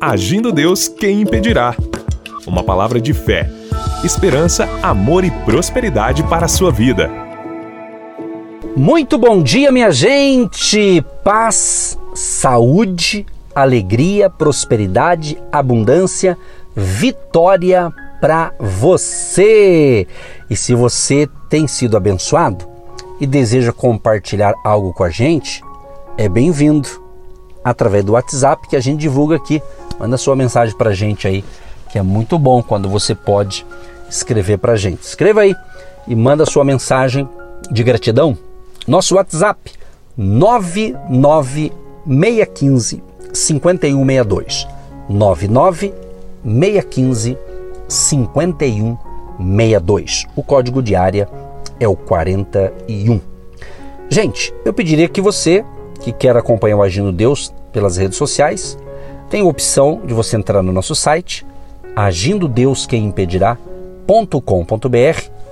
Agindo Deus, quem impedirá? Uma palavra de fé, esperança, amor e prosperidade para a sua vida. Muito bom dia, minha gente! Paz, saúde, alegria, prosperidade, abundância, vitória para você! E se você tem sido abençoado e deseja compartilhar algo com a gente, é bem-vindo através do WhatsApp que a gente divulga aqui. Manda sua mensagem para a gente aí, que é muito bom quando você pode escrever para a gente. Escreva aí e manda sua mensagem de gratidão. Nosso WhatsApp 99615 5162 99615 5162. O código de área é o 41. Gente, eu pediria que você que quer acompanhar o Agindo Deus pelas redes sociais, tem a opção de você entrar no nosso site agindo Deus quem.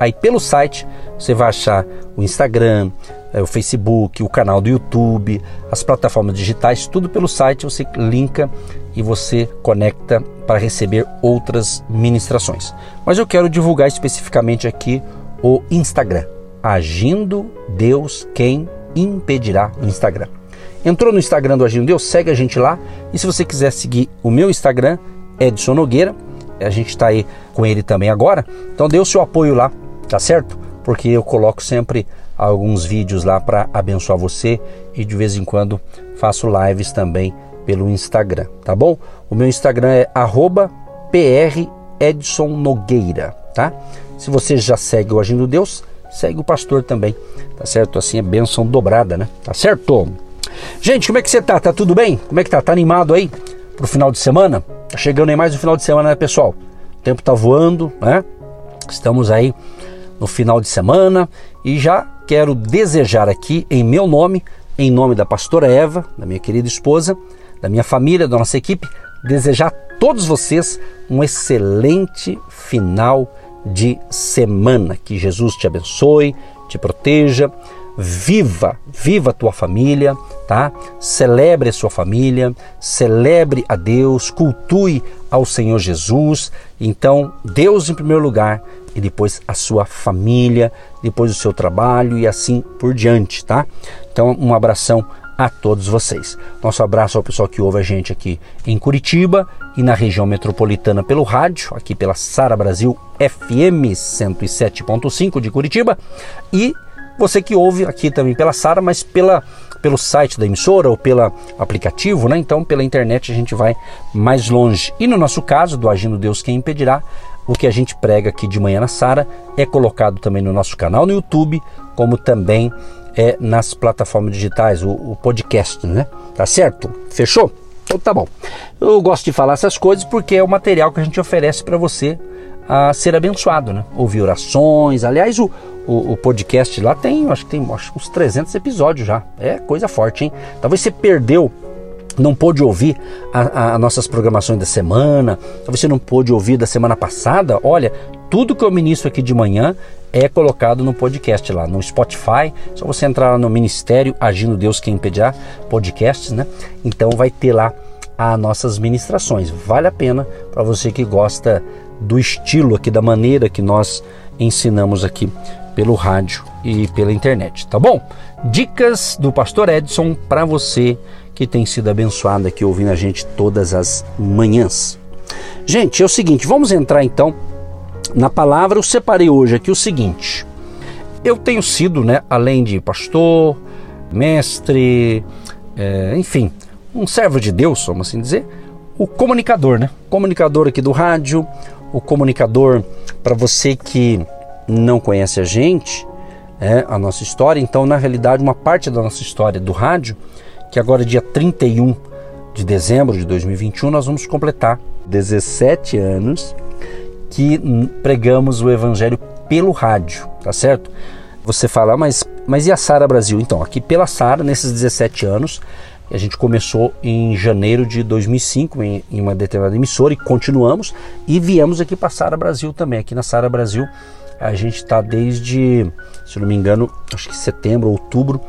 Aí pelo site você vai achar o Instagram, é, o Facebook, o canal do YouTube, as plataformas digitais, tudo pelo site você linka e você conecta para receber outras ministrações. Mas eu quero divulgar especificamente aqui o Instagram, Agindo Deus Quem Impedirá no Instagram. Entrou no Instagram do Agindo Deus? Segue a gente lá. E se você quiser seguir o meu Instagram, Edson Nogueira, a gente está aí com ele também agora. Então dê o seu apoio lá, tá certo? Porque eu coloco sempre alguns vídeos lá para abençoar você e de vez em quando faço lives também pelo Instagram, tá bom? O meu Instagram é @predson_nogueira, tá? Se você já segue o Agindo Deus, segue o pastor também, tá certo? Assim é bênção dobrada, né? Tá certo? Gente, como é que você tá? Tá tudo bem? Como é que tá? Tá animado aí pro final de semana? Tá chegando aí mais um final de semana, né, pessoal? O tempo tá voando, né? Estamos aí no final de semana e já quero desejar aqui em meu nome, em nome da pastora Eva, da minha querida esposa, da minha família, da nossa equipe, desejar a todos vocês um excelente final de semana. Que Jesus te abençoe, te proteja, viva, viva a tua família, tá? Celebre a sua família, celebre a Deus, cultue ao Senhor Jesus. Então, Deus em primeiro lugar e depois a sua família, depois o seu trabalho e assim por diante, tá? Então, um abração a todos vocês. Nosso abraço ao pessoal que ouve a gente aqui em Curitiba e na região metropolitana pelo rádio, aqui pela Sara Brasil FM 107.5 de Curitiba e você que ouve aqui também pela Sara, mas pela, pelo site da emissora ou pelo aplicativo, né? Então pela internet a gente vai mais longe. E no nosso caso, do Agindo Deus Quem Impedirá, o que a gente prega aqui de manhã na Sara é colocado também no nosso canal no YouTube, como também é nas plataformas digitais, o, o podcast, né? Tá certo? Fechou? Então tá bom. Eu gosto de falar essas coisas porque é o material que a gente oferece para você a ser abençoado, né? Ouvir orações. Aliás, o, o, o, podcast lá tem, acho que tem acho, uns 300 episódios já. É coisa forte, hein? Talvez você perdeu, não pôde ouvir as nossas programações da semana, talvez você não pôde ouvir da semana passada. Olha, tudo que eu ministro aqui de manhã é colocado no podcast lá, no Spotify. Só você entrar lá no Ministério Agindo Deus Quem Impedirá, podcasts, né? Então vai ter lá as nossas ministrações. Vale a pena para você que gosta do estilo aqui, da maneira que nós ensinamos aqui pelo rádio e pela internet, tá bom? Dicas do Pastor Edson para você que tem sido abençoado aqui ouvindo a gente todas as manhãs. Gente, é o seguinte, vamos entrar então na palavra. Eu separei hoje aqui o seguinte: eu tenho sido, né, além de pastor, mestre, é, enfim, um servo de Deus, vamos assim dizer, o comunicador, né? Comunicador aqui do rádio, o comunicador para você que não conhece a gente, é, a nossa história, então na realidade uma parte da nossa história do rádio, que agora é dia 31 de dezembro de 2021, nós vamos completar 17 anos que pregamos o evangelho pelo rádio, tá certo? Você fala, mas, mas e a Sara Brasil? Então, aqui pela Sara, nesses 17 anos, a gente começou em janeiro de 2005 em, em uma determinada emissora e continuamos e viemos aqui para Sara Brasil também. Aqui na Sara Brasil a gente está desde, se não me engano, acho que setembro, outubro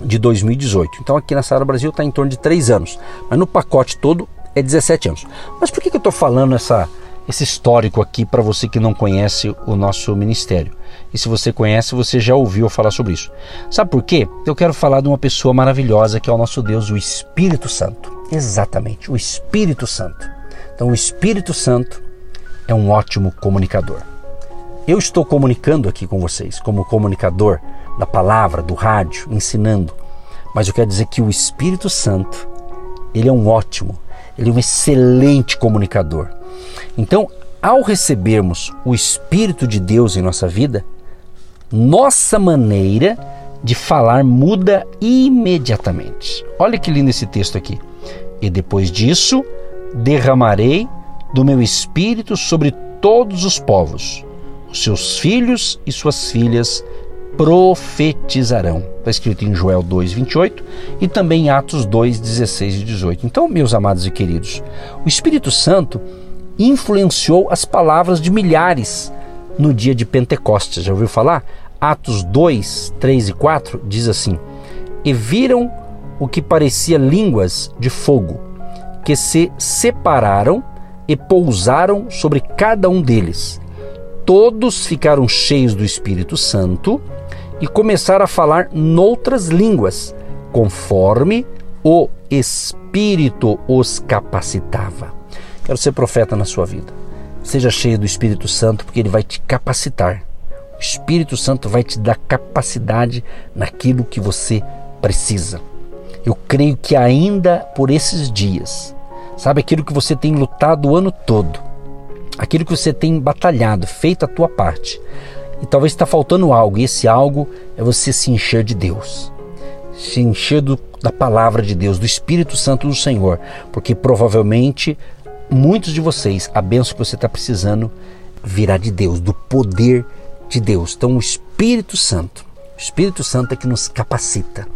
de 2018. Então aqui na Sara Brasil está em torno de três anos. Mas no pacote todo é 17 anos. Mas por que, que eu estou falando essa, esse histórico aqui para você que não conhece o nosso ministério? E se você conhece, você já ouviu falar sobre isso. Sabe por quê? Eu quero falar de uma pessoa maravilhosa que é o nosso Deus, o Espírito Santo. Exatamente, o Espírito Santo. Então, o Espírito Santo é um ótimo comunicador. Eu estou comunicando aqui com vocês como comunicador da palavra, do rádio, ensinando. Mas eu quero dizer que o Espírito Santo, ele é um ótimo, ele é um excelente comunicador. Então, ao recebermos o Espírito de Deus em nossa vida, nossa maneira de falar muda imediatamente. Olha que lindo esse texto aqui. E depois disso, derramarei do meu espírito sobre todos os povos seus filhos e suas filhas profetizarão. Está escrito em Joel 2, 28 e também em Atos 2, 16 e 18. Então, meus amados e queridos, o Espírito Santo influenciou as palavras de milhares no dia de Pentecostes. Já ouviu falar? Atos 2, 3 e 4 diz assim: E viram o que parecia línguas de fogo, que se separaram e pousaram sobre cada um deles todos ficaram cheios do Espírito Santo e começaram a falar noutras línguas, conforme o Espírito os capacitava. Quero ser profeta na sua vida. Seja cheio do Espírito Santo, porque ele vai te capacitar. O Espírito Santo vai te dar capacidade naquilo que você precisa. Eu creio que ainda por esses dias, sabe aquilo que você tem lutado o ano todo, aquilo que você tem batalhado, feito a tua parte. E talvez está faltando algo, e esse algo é você se encher de Deus. Se encher do, da palavra de Deus, do Espírito Santo do Senhor, porque provavelmente muitos de vocês, a benção que você está precisando virá de Deus, do poder de Deus. Então, o Espírito Santo, o Espírito Santo é que nos capacita.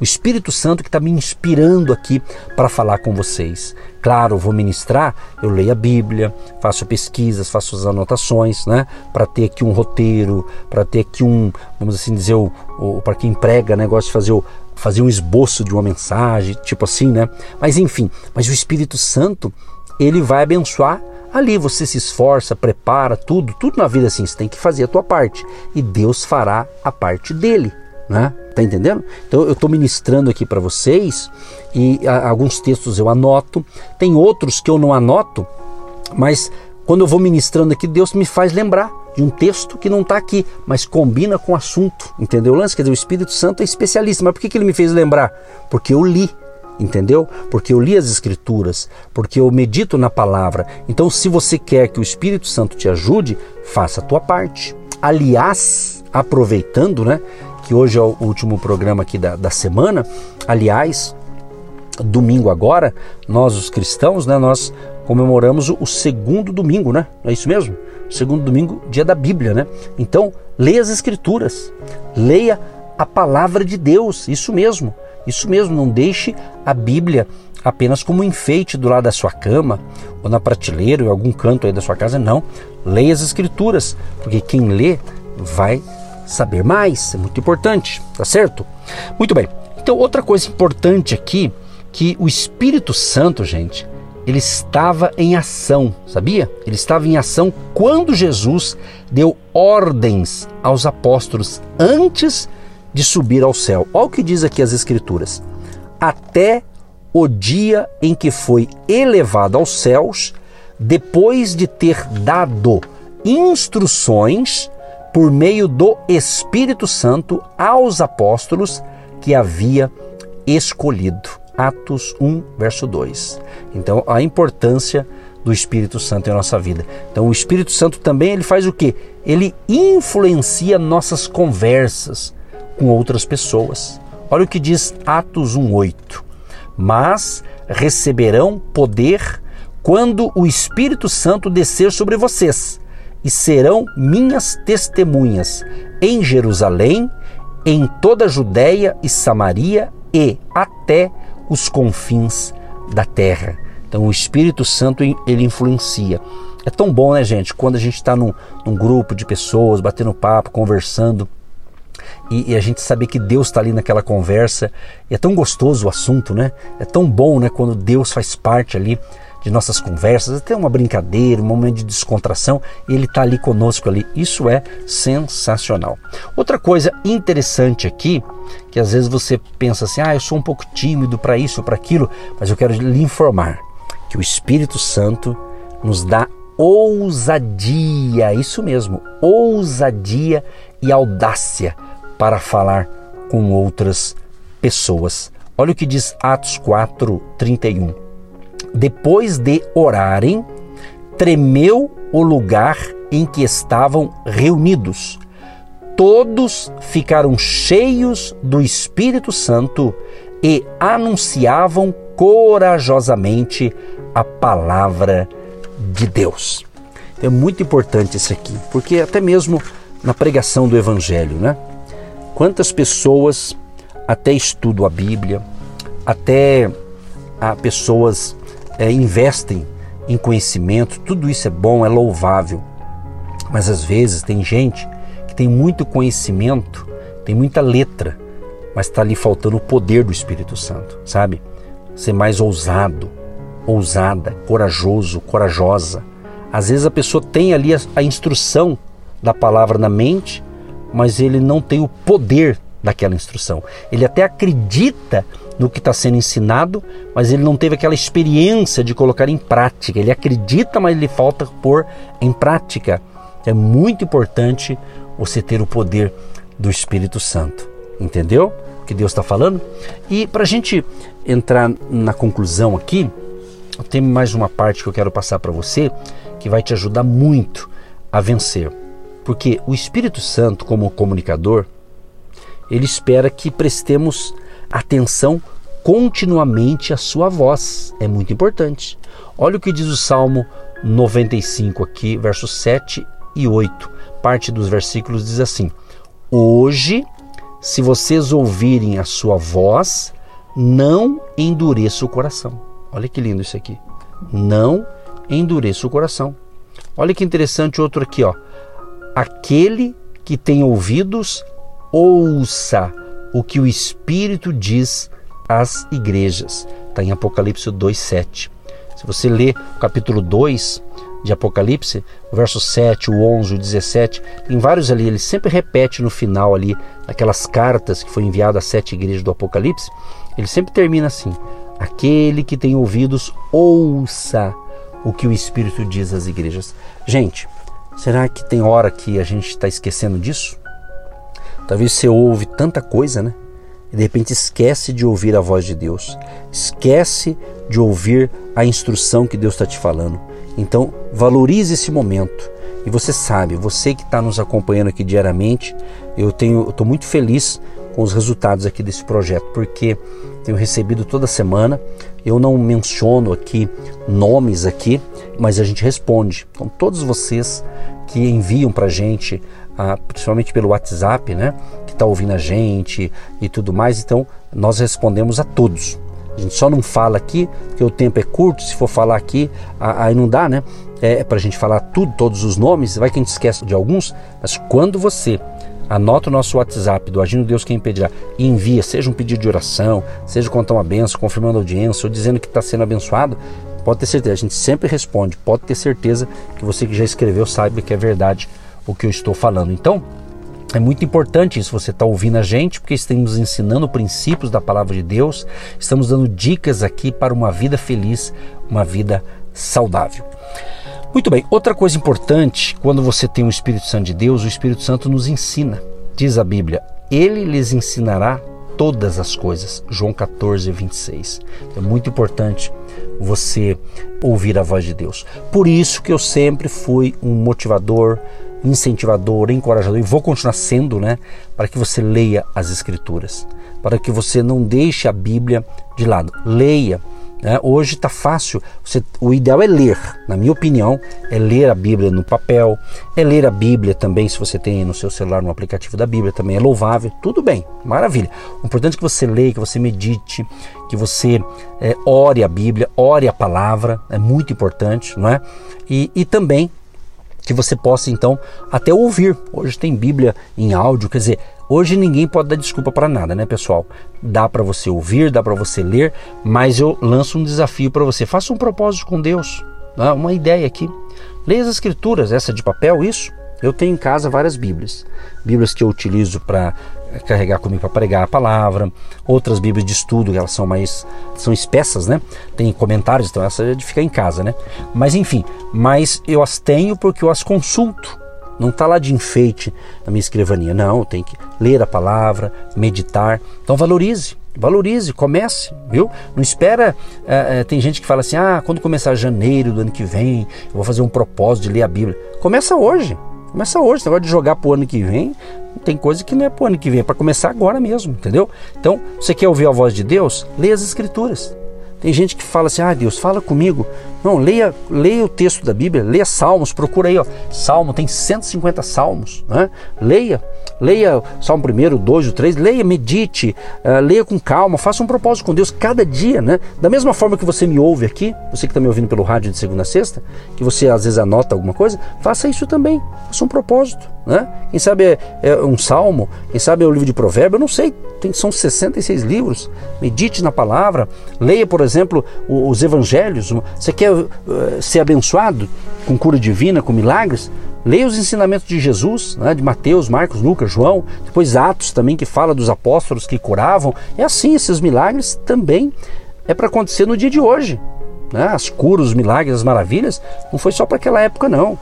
O Espírito Santo que está me inspirando aqui para falar com vocês. Claro, vou ministrar, eu leio a Bíblia, faço pesquisas, faço as anotações, né? Para ter aqui um roteiro, para ter aqui um, vamos assim dizer, o, o para quem prega, né? De fazer o, fazer um esboço de uma mensagem, tipo assim, né? Mas enfim, mas o Espírito Santo, ele vai abençoar ali você se esforça, prepara tudo, tudo na vida assim, você tem que fazer a tua parte e Deus fará a parte dele né? Tá entendendo? Então eu estou ministrando aqui para vocês e a, alguns textos eu anoto, tem outros que eu não anoto, mas quando eu vou ministrando aqui, Deus me faz lembrar de um texto que não está aqui, mas combina com o assunto, entendeu? Lance, quer dizer, o Espírito Santo é especialista, mas por que, que ele me fez lembrar? Porque eu li, entendeu? Porque eu li as Escrituras, porque eu medito na palavra. Então, se você quer que o Espírito Santo te ajude, faça a tua parte. Aliás, aproveitando, né? que hoje é o último programa aqui da, da semana. Aliás, domingo agora, nós os cristãos, né, nós comemoramos o segundo domingo, né? É isso mesmo? Segundo domingo, dia da Bíblia, né? Então, leia as escrituras, leia a palavra de Deus, isso mesmo. Isso mesmo, não deixe a Bíblia apenas como enfeite do lado da sua cama ou na prateleira ou em algum canto aí da sua casa, não. Leia as escrituras, porque quem lê vai saber mais, é muito importante, tá certo? Muito bem. Então, outra coisa importante aqui, que o Espírito Santo, gente, ele estava em ação, sabia? Ele estava em ação quando Jesus deu ordens aos apóstolos antes de subir ao céu. Olha o que diz aqui as Escrituras. Até o dia em que foi elevado aos céus, depois de ter dado instruções por meio do Espírito Santo aos apóstolos que havia escolhido. Atos 1, verso 2. Então, a importância do Espírito Santo em nossa vida. Então, o Espírito Santo também ele faz o que? Ele influencia nossas conversas com outras pessoas. Olha o que diz Atos 1:8. Mas receberão poder quando o Espírito Santo descer sobre vocês e serão minhas testemunhas em Jerusalém, em toda a Judéia e Samaria e até os confins da terra. Então o Espírito Santo ele influencia. É tão bom, né, gente? Quando a gente está num, num, grupo de pessoas, batendo papo, conversando, e, e a gente saber que Deus está ali naquela conversa. E é tão gostoso o assunto, né? É tão bom, né? Quando Deus faz parte ali de nossas conversas, até uma brincadeira, um momento de descontração, e ele está ali conosco ali. Isso é sensacional. Outra coisa interessante aqui, que às vezes você pensa assim, ah, eu sou um pouco tímido para isso, para aquilo, mas eu quero lhe informar que o Espírito Santo nos dá ousadia, isso mesmo, ousadia e audácia para falar com outras pessoas. Olha o que diz Atos 4, 31. Depois de orarem, tremeu o lugar em que estavam reunidos. Todos ficaram cheios do Espírito Santo e anunciavam corajosamente a palavra de Deus. É muito importante isso aqui, porque até mesmo na pregação do Evangelho, né? Quantas pessoas até estudam a Bíblia, até a pessoas é, investem em conhecimento, tudo isso é bom, é louvável. Mas às vezes tem gente que tem muito conhecimento, tem muita letra, mas está ali faltando o poder do Espírito Santo, sabe? Ser mais ousado, ousada, corajoso, corajosa. Às vezes a pessoa tem ali a, a instrução da palavra na mente, mas ele não tem o poder daquela instrução. Ele até acredita no que está sendo ensinado, mas ele não teve aquela experiência de colocar em prática. Ele acredita, mas ele falta pôr em prática. É muito importante você ter o poder do Espírito Santo. Entendeu o que Deus está falando? E para a gente entrar na conclusão aqui, tem mais uma parte que eu quero passar para você que vai te ajudar muito a vencer. Porque o Espírito Santo, como comunicador, ele espera que prestemos atenção continuamente à sua voz. É muito importante. Olha o que diz o Salmo 95 aqui, versos 7 e 8. Parte dos versículos diz assim: Hoje, se vocês ouvirem a sua voz, não endureça o coração. Olha que lindo isso aqui. Não endureça o coração. Olha que interessante outro aqui, ó. Aquele que tem ouvidos, ouça o que o Espírito diz às igrejas. Está em Apocalipse 2:7. Se você ler o capítulo 2 de Apocalipse, o verso 7, o 11, o 17, tem vários ali, ele sempre repete no final ali, aquelas cartas que foi enviado às sete igrejas do Apocalipse, ele sempre termina assim: Aquele que tem ouvidos, ouça o que o Espírito diz às igrejas. Gente, será que tem hora que a gente está esquecendo disso? Talvez você ouve tanta coisa, né? E de repente esquece de ouvir a voz de Deus, esquece de ouvir a instrução que Deus está te falando. Então, valorize esse momento. E você sabe, você que está nos acompanhando aqui diariamente, eu tenho, estou muito feliz com os resultados aqui desse projeto, porque tenho recebido toda semana. Eu não menciono aqui nomes aqui, mas a gente responde. Então, todos vocês que enviam para gente, ah, principalmente pelo WhatsApp, né, que está ouvindo a gente e tudo mais, então nós respondemos a todos. A gente só não fala aqui, porque o tempo é curto, se for falar aqui, aí não dá, né? É para a gente falar tudo, todos os nomes, vai que a gente esquece de alguns, mas quando você Anota o nosso WhatsApp do Agindo Deus Quem Impedirá e envia, seja um pedido de oração, seja contar uma benção, confirmando a audiência ou dizendo que está sendo abençoado. Pode ter certeza, a gente sempre responde. Pode ter certeza que você que já escreveu sabe que é verdade o que eu estou falando. Então, é muito importante isso, você está ouvindo a gente, porque estamos ensinando princípios da palavra de Deus, estamos dando dicas aqui para uma vida feliz, uma vida saudável. Muito bem, outra coisa importante, quando você tem o Espírito Santo de Deus, o Espírito Santo nos ensina. Diz a Bíblia: Ele lhes ensinará todas as coisas. João 14, 26. É muito importante você ouvir a voz de Deus. Por isso que eu sempre fui um motivador, incentivador, encorajador e vou continuar sendo, né, para que você leia as escrituras, para que você não deixe a Bíblia de lado. Leia né? Hoje está fácil, você, o ideal é ler, na minha opinião, é ler a Bíblia no papel, é ler a Bíblia também, se você tem no seu celular no aplicativo da Bíblia, também é louvável, tudo bem, maravilha. O importante é que você leia, que você medite, que você é, ore a Bíblia, ore a palavra, é muito importante, não é? E, e também que você possa então até ouvir. Hoje tem Bíblia em áudio, quer dizer, Hoje ninguém pode dar desculpa para nada, né, pessoal? Dá para você ouvir, dá para você ler, mas eu lanço um desafio para você. Faça um propósito com Deus, né? uma ideia aqui. Leia as escrituras, essa de papel, isso. Eu tenho em casa várias Bíblias. Bíblias que eu utilizo para carregar comigo para pregar a palavra, outras Bíblias de estudo, elas são mais são espessas, né? Tem comentários, então essa é de ficar em casa, né? Mas enfim, mas eu as tenho porque eu as consulto. Não está lá de enfeite na minha escrivania, não, tem que ler a palavra, meditar. Então valorize, valorize, comece, viu? Não espera. É, é, tem gente que fala assim: ah, quando começar janeiro do ano que vem, eu vou fazer um propósito de ler a Bíblia. Começa hoje. Começa hoje, você de jogar o ano que vem, tem coisa que não é para o ano que vem, é para começar agora mesmo, entendeu? Então, você quer ouvir a voz de Deus? Leia as Escrituras. Tem gente que fala assim: ah, Deus, fala comigo. Não, leia, leia o texto da Bíblia, leia Salmos, procura aí, ó. Salmo, tem 150 salmos, né? Leia, leia Salmo 1, 2, 3, leia, medite, uh, leia com calma, faça um propósito com Deus cada dia, né? Da mesma forma que você me ouve aqui, você que está me ouvindo pelo rádio de segunda a sexta, que você às vezes anota alguma coisa, faça isso também, faça um propósito, né? Quem sabe é, é um salmo, quem sabe é o livro de provérbio, eu não sei, tem, são 66 livros, medite na palavra, leia, por exemplo, os evangelhos, você quer quer uh, ser abençoado com cura divina, com milagres, leia os ensinamentos de Jesus, né, de Mateus, Marcos, Lucas, João, depois Atos também que fala dos apóstolos que curavam. É assim, esses milagres também é para acontecer no dia de hoje. Né? As curas, os milagres, as maravilhas, não foi só para aquela época não,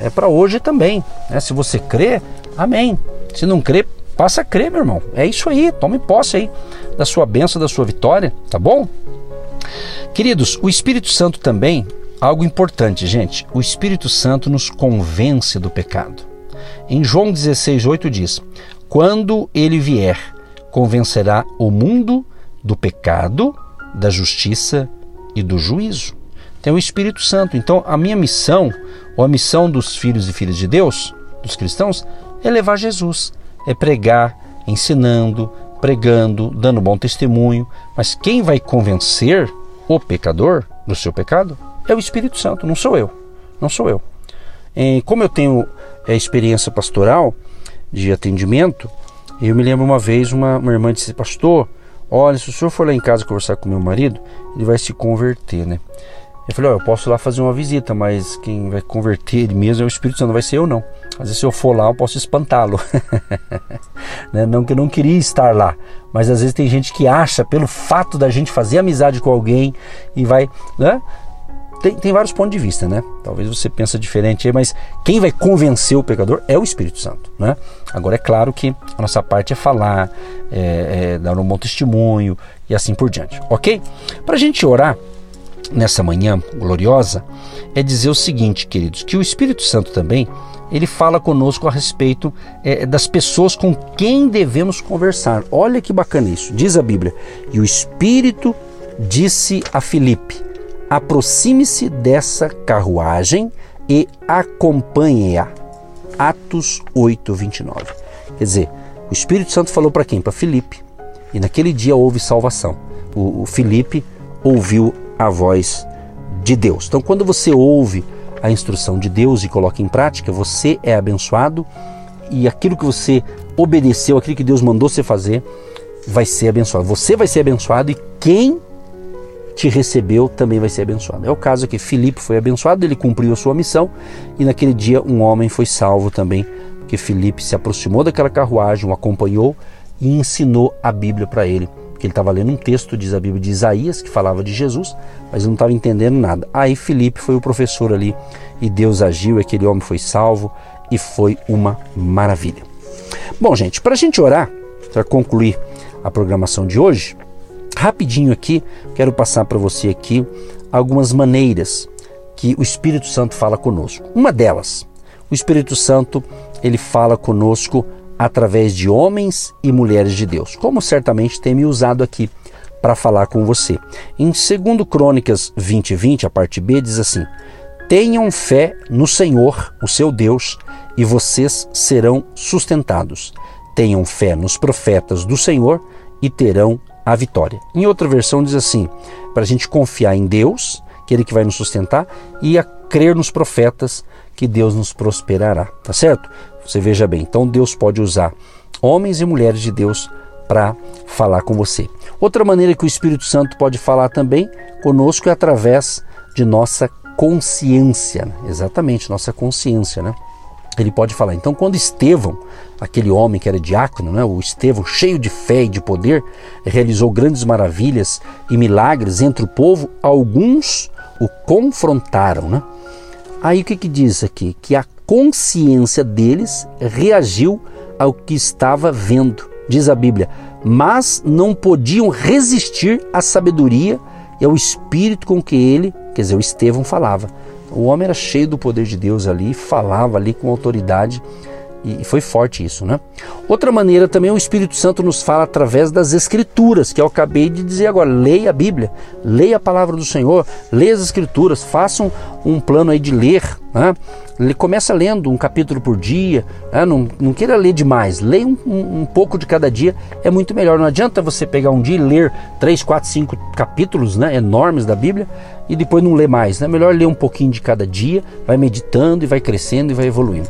é para hoje também. Né? Se você crê, amém. Se não crê, passa a crer, meu irmão. É isso aí, tome posse aí da sua bênção, da sua vitória, tá bom? Queridos, o Espírito Santo também, algo importante, gente, o Espírito Santo nos convence do pecado. Em João 16,8 diz: Quando ele vier, convencerá o mundo do pecado, da justiça e do juízo. Tem o Espírito Santo. Então, a minha missão, ou a missão dos filhos e filhas de Deus, dos cristãos, é levar Jesus, é pregar, ensinando, pregando, dando bom testemunho. Mas quem vai convencer o pecador do seu pecado é o Espírito Santo, não sou eu. Não sou eu. E como eu tenho é, experiência pastoral de atendimento, eu me lembro uma vez uma, uma irmã disse: Pastor, olha, se o senhor for lá em casa conversar com meu marido, ele vai se converter, né? Eu falei: oh, eu posso lá fazer uma visita, mas quem vai converter ele mesmo é o Espírito Santo, não vai ser eu, não. Às vezes, se eu for lá, eu posso espantá-lo. né? Não que eu não queria estar lá, mas às vezes tem gente que acha, pelo fato da gente fazer amizade com alguém e vai. Né? Tem, tem vários pontos de vista, né? Talvez você pense diferente aí, mas quem vai convencer o pecador é o Espírito Santo, né? Agora é claro que a nossa parte é falar, é, é dar um bom testemunho e assim por diante, ok? Para a gente orar nessa manhã gloriosa, é dizer o seguinte, queridos, que o Espírito Santo também ele fala conosco a respeito é, das pessoas com quem devemos conversar. Olha que bacana isso. Diz a Bíblia: E o Espírito disse a Filipe: Aproxime-se dessa carruagem e acompanhe-a. Atos 8, 29. Quer dizer, o Espírito Santo falou para quem? Para Filipe. E naquele dia houve salvação. O, o Filipe ouviu a voz de Deus. Então, quando você ouve a instrução de Deus e coloca em prática, você é abençoado e aquilo que você obedeceu, aquilo que Deus mandou você fazer, vai ser abençoado. Você vai ser abençoado e quem te recebeu também vai ser abençoado. É o caso que Filipe foi abençoado, ele cumpriu a sua missão e naquele dia um homem foi salvo também, porque Filipe se aproximou daquela carruagem, o acompanhou e ensinou a Bíblia para ele que ele estava lendo um texto, diz a Bíblia, de Isaías, que falava de Jesus, mas não estava entendendo nada. Aí Felipe foi o professor ali e Deus agiu, aquele homem foi salvo e foi uma maravilha. Bom, gente, para a gente orar, para concluir a programação de hoje, rapidinho aqui, quero passar para você aqui algumas maneiras que o Espírito Santo fala conosco. Uma delas, o Espírito Santo, ele fala conosco através de homens e mulheres de Deus, como certamente tem me usado aqui para falar com você. Em 2 Crônicas 20, 20, a parte B, diz assim: Tenham fé no Senhor, o seu Deus, e vocês serão sustentados. Tenham fé nos profetas do Senhor e terão a vitória. Em outra versão diz assim: para a gente confiar em Deus, que Ele que vai nos sustentar, e a crer nos profetas, que Deus nos prosperará. Tá certo? Você veja bem, então Deus pode usar homens e mulheres de Deus para falar com você. Outra maneira que o Espírito Santo pode falar também conosco é através de nossa consciência, exatamente, nossa consciência, né? Ele pode falar. Então, quando Estevão, aquele homem que era diácono, né, o Estevão, cheio de fé e de poder, realizou grandes maravilhas e milagres entre o povo, alguns o confrontaram. Né? Aí o que, que diz aqui? Que a consciência deles reagiu ao que estava vendo, diz a Bíblia, mas não podiam resistir à sabedoria e ao espírito com que ele, quer dizer, o Estevão falava. O homem era cheio do poder de Deus ali, falava ali com autoridade e foi forte isso, né? Outra maneira também o Espírito Santo nos fala através das Escrituras, que eu acabei de dizer agora. Leia a Bíblia, leia a palavra do Senhor, leia as Escrituras, façam um plano aí de ler, né? Começa lendo um capítulo por dia, né? não, não queira ler demais, leia um, um, um, pouco de cada dia, é muito melhor. Não adianta você pegar um dia e ler três, quatro, cinco capítulos né? enormes da Bíblia e depois não ler mais. É né? melhor ler um pouquinho de cada dia, vai meditando e vai crescendo e vai evoluindo.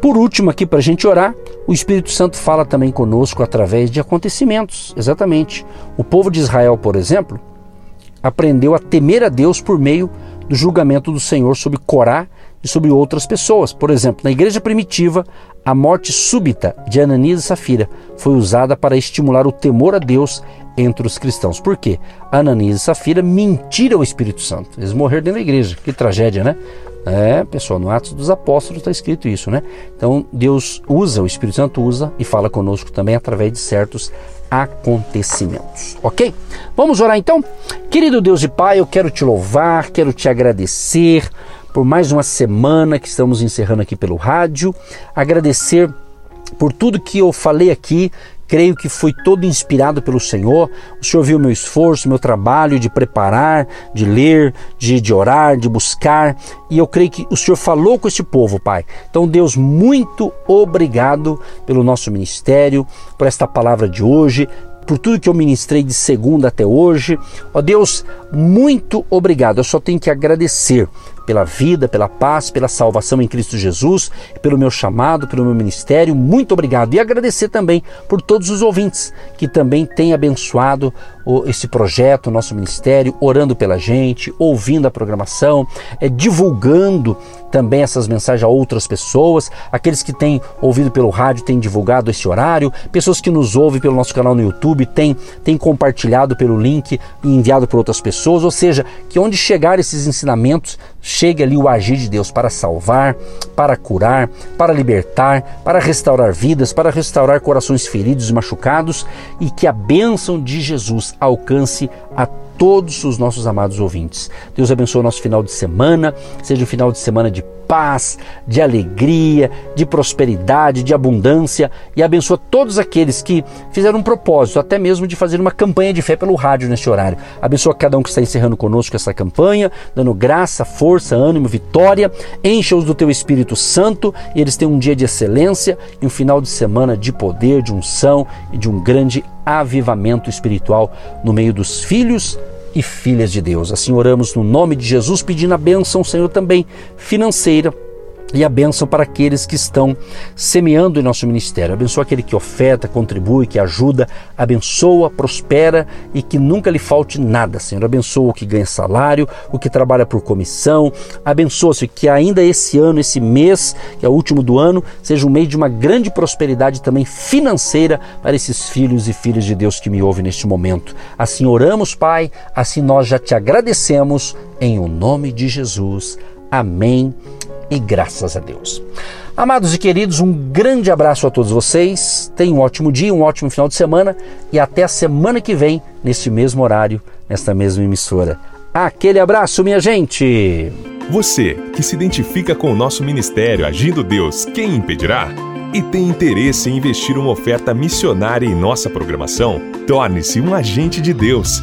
Por último, aqui para a gente orar, o Espírito Santo fala também conosco através de acontecimentos. Exatamente. O povo de Israel, por exemplo, aprendeu a temer a Deus por meio do julgamento do Senhor sobre Corá e sobre outras pessoas. Por exemplo, na igreja primitiva, a morte súbita de Ananias e Safira foi usada para estimular o temor a Deus entre os cristãos. Por quê? Ananias e Safira mentiram ao Espírito Santo. Eles morreram dentro da igreja. Que tragédia, né? É, pessoal, no Atos dos Apóstolos está escrito isso, né? Então Deus usa, o Espírito Santo usa e fala conosco também através de certos acontecimentos, ok? Vamos orar então? Querido Deus e Pai, eu quero te louvar, quero te agradecer por mais uma semana que estamos encerrando aqui pelo rádio, agradecer por tudo que eu falei aqui, creio que foi todo inspirado pelo Senhor. O Senhor viu meu esforço, meu trabalho de preparar, de ler, de, de orar, de buscar, e eu creio que o Senhor falou com este povo, Pai. Então, Deus, muito obrigado pelo nosso ministério, por esta palavra de hoje por tudo que eu ministrei de segunda até hoje. Ó Deus, muito obrigado. Eu só tenho que agradecer pela vida, pela paz, pela salvação em Cristo Jesus, pelo meu chamado, pelo meu ministério. Muito obrigado. E agradecer também por todos os ouvintes que também têm abençoado esse projeto, nosso ministério, orando pela gente, ouvindo a programação, é, divulgando também essas mensagens a outras pessoas, aqueles que têm ouvido pelo rádio têm divulgado esse horário, pessoas que nos ouvem pelo nosso canal no YouTube têm, têm compartilhado pelo link e enviado para outras pessoas, ou seja, que onde chegar esses ensinamentos, chegue ali o agir de Deus para salvar, para curar, para libertar, para restaurar vidas, para restaurar corações feridos e machucados e que a bênção de Jesus alcance a todos os nossos amados ouvintes. Deus abençoe o nosso final de semana, seja um final de semana de paz, de alegria, de prosperidade, de abundância e abençoa todos aqueles que fizeram um propósito, até mesmo de fazer uma campanha de fé pelo rádio neste horário. Abençoa cada um que está encerrando conosco essa campanha, dando graça, força, ânimo, vitória. Encha-os do teu Espírito Santo e eles tenham um dia de excelência e um final de semana de poder, de unção e de um grande avivamento espiritual no meio dos filhos e filhas de Deus. Assim oramos no nome de Jesus, pedindo a bênção, Senhor, também financeira e a bênção para aqueles que estão semeando em nosso ministério. Abençoa aquele que oferta, contribui, que ajuda, abençoa, prospera e que nunca lhe falte nada, Senhor. Abençoa o que ganha salário, o que trabalha por comissão. Abençoa-se que ainda esse ano, esse mês, que é o último do ano, seja um mês de uma grande prosperidade também financeira para esses filhos e filhas de Deus que me ouvem neste momento. Assim oramos, Pai, assim nós já te agradecemos em o nome de Jesus. Amém e graças a Deus. Amados e queridos, um grande abraço a todos vocês. Tenham um ótimo dia, um ótimo final de semana e até a semana que vem, neste mesmo horário, nesta mesma emissora. Aquele abraço, minha gente! Você que se identifica com o nosso ministério Agindo Deus, quem impedirá? E tem interesse em investir uma oferta missionária em nossa programação? Torne-se um agente de Deus